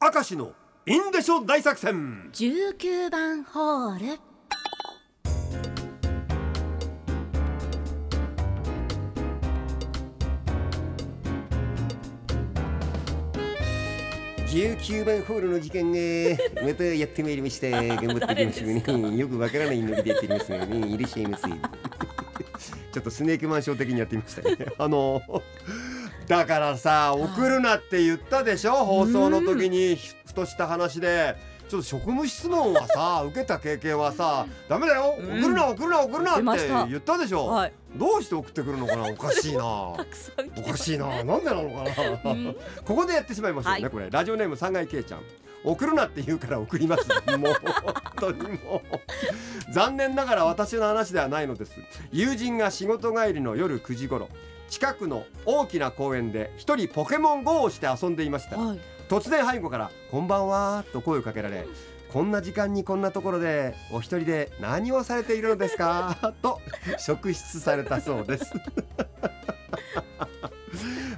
明石のインデショ大作戦。19番ホール。19番ホールの時間がまたやってまいりました 頑張っていきましょうねよくわか？らないのでやっておりますがねいらっしゃいませちょっとスネークマンション的にやってみましたねあのだからさ送るなって言ったでしょ？放送の時にふとした話で。ちょっと職務質問はさ 受けた経験はさダメだよ。送るな送るな送るなって言ったでしょ、はい。どうして送ってくるのかな？おかしいな。おかしいな。なんでなのかな、うん。ここでやってしまいましょうね、はい。これ。ラジオネーム三階圭ちゃん送るなって言うから送ります。もう本当にもう。残念ながら私の話ではないのです。友人が仕事帰りの夜9時頃近くの大きな公園で一人ポケモン GO をして遊んでいました。はい。突然背後から「こんばんは」と声をかけられこんな時間にこんなところでお一人で何をされているのですか？と職質されたそうです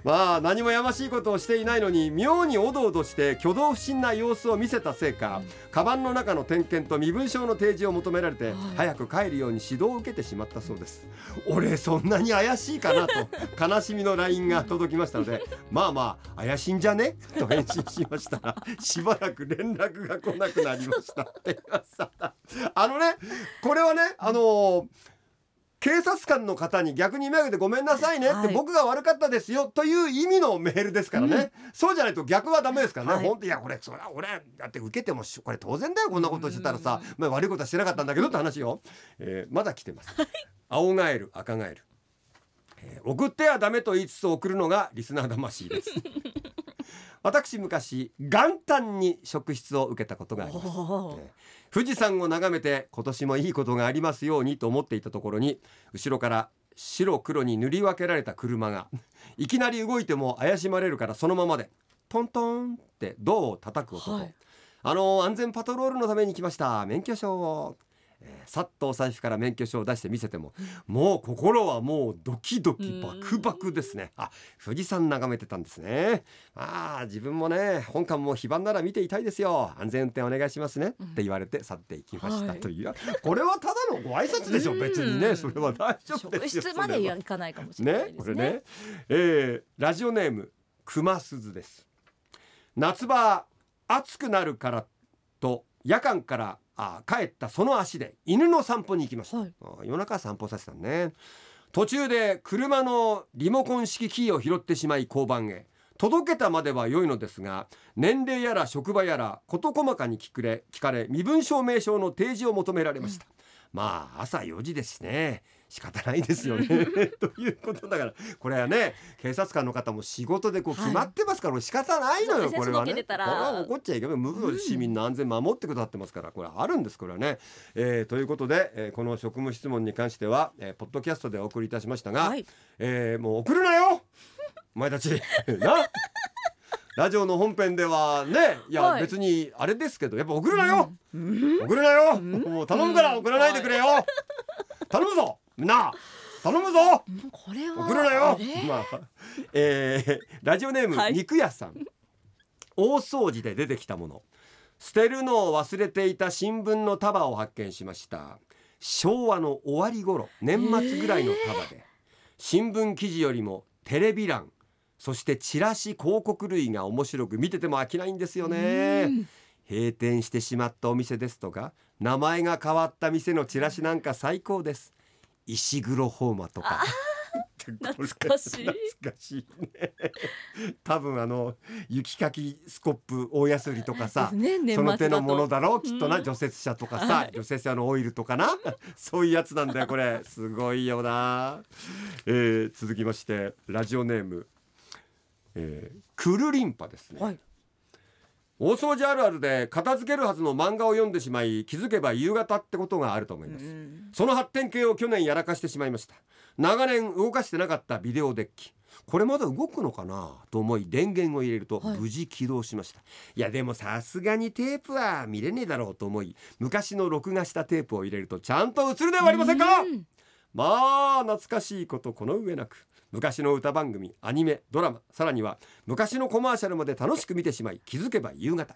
まあ何もやましいことをしていないのに妙におどおどして挙動不審な様子を見せたせいか、カバンの中の点検と身分証の提示を求められて、はい。早く帰るように指導を受けてしまったそうです。俺そんなに怪しいかなと 悲しみの LINE が届きましたのでまあまあ怪しいんじゃね？と返信しましたらしばらく連絡が来なくなりました。って言いました。あのねこれはねあのー警察官の方に逆に目を上げてごめんなさいねって、はい。僕が悪かったですよという意味のメールですからね、そうじゃないと逆はダメですからね、はい。本当いやこれそれは俺だって受けてもしこれ当然だよこんなことしてたらさ、まあ、悪いことはしてなかったんだけどって話よ、えーまだ来てます。青ガエル赤ガエル、えー送ってはダメと言いつつ送るのがリスナー魂です 私昔元旦に職質を受けたことがあります。おー。えー富士山を眺めて今年もいいことがありますようにと思っていたところに後ろから白黒に塗り分けられた車が いきなり動いても怪しまれるからそのままでトントンってドアを叩く音と、はい。あの安全パトロールのために来ました。免許証を、えーさっとお財布から免許証を出して見せても、もう心はもうドキドキバクバクですね。あ富士山眺めてたんですね。ああ自分もね本館も非番なら見ていたいですよ。安全運転お願いしますね、って言われて去っていきました、はい。という。これはただのご挨拶でしょ。別にねそれは大丈夫職ですよ。質までかないかもしれないねですねこれね、えーラジオネーム熊鈴です。夏場暑くなるからと夜間からあ帰ったその足で犬の散歩に行きました、はい。あ夜中散歩させたのね。途中で車のリモコン式キーを拾ってしまい交番へ。届けたまでは良いのですが年齢やら職場やら事細かに聞くれ聞かれ身分証明書の提示を求められました、まあ朝4時ですしね。仕方ないですよね。ということだから。これはね警察官の方も仕事でこうはい。決まってますから、仕方ないのよ、これはね。怒っちゃいけない無垢市民の安全守ってくださってますから。これあるんですこれはね、えーということで、えーこの職務質問に関しては、えーポッドキャストでお送りいたしましたが、はい。えーもう送るなよお前たち。なラジオの本編ではねいや、はい。別にあれですけどやっぱ送るなよ、送るなよ、もう頼むから送らないでくれよ、頼むぞな。頼むぞ。うんこれは送るなよ。まあえーラジオネーム、はい。肉屋さん。大掃除で出てきたもの。捨てるのを忘れていた新聞の束を発見しました。昭和の終わり頃年末ぐらいの束で、新聞記事よりもテレビ欄そしてチラシ広告類が面白く見てても飽きないんですよね。うん。閉店してしまったお店ですとか名前が変わった店のチラシなんか最高です。石黒ホーマとか。懐かしい。懐かしいね。多分あの雪かきスコップ大安売りとかさ、ねその手のものだろうきっとな、うん。除雪車とかさ、はい。除雪車のオイルとかな。そういうやつなんだよこれ。すごいよな、えー続きましてラジオネーム、えー、クルリンパですね、はい。大掃除あるあるで片付けるはずの漫画を読んでしまい気づけば夕方ってことがあると思います、うん。その発展系を去年やらかしてしまいました。長年動かしてなかったビデオデッキ。これまだ動くのかなと思い電源を入れるとはい。無事起動しました、い、やでもさすがにテープは見れねえだろうと思い昔の録画したテープを入れるとちゃんと映るではありませんか？うんまあ懐かしいことこの上なく昔の歌番組アニメドラマさらには昔のコマーシャルまで楽しく見てしまい気づけば夕方、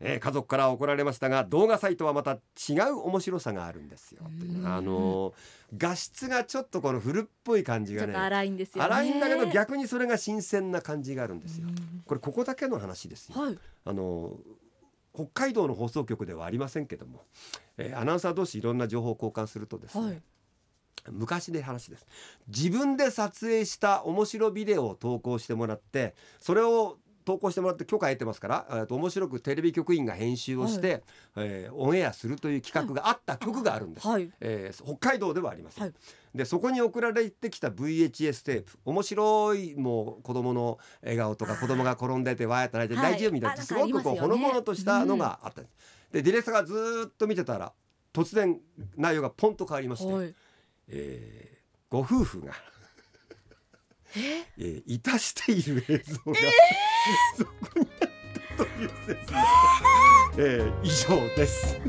えー家族から怒られましたが動画サイトはまた違う面白さがあるんですよ。あのー画質がちょっとこの古っぽい感じがねちょっと荒いんですよね。荒いんだけど逆にそれが新鮮な感じがあるんですよ。うん。これここだけの話ですよ。はい。あの北海道の放送局ではありませんけども、えーアナウンサー同士いろんな情報を交換するとですね、はい昔で話です。自分で撮影した面白ビデオを投稿してもらってそれを投稿してもらって許可得てますから、えーと面白くテレビ局員が編集をして、えーオンエアするという企画があった曲があるんです、はい。えー北海道ではありません、はい。でそこに送られてきた VHS テープ面白いもう子供の笑顔とか子供が転んでてわーって泣いてはい。大丈夫みたいなすごくこうほのぼのとしたのがあった。んです、でディレクターがずーっと見てたら突然内容がポンと変わりまして、はいえーご夫婦が、え？ーいたしている映像が、そこにあったという説明、えー以上です。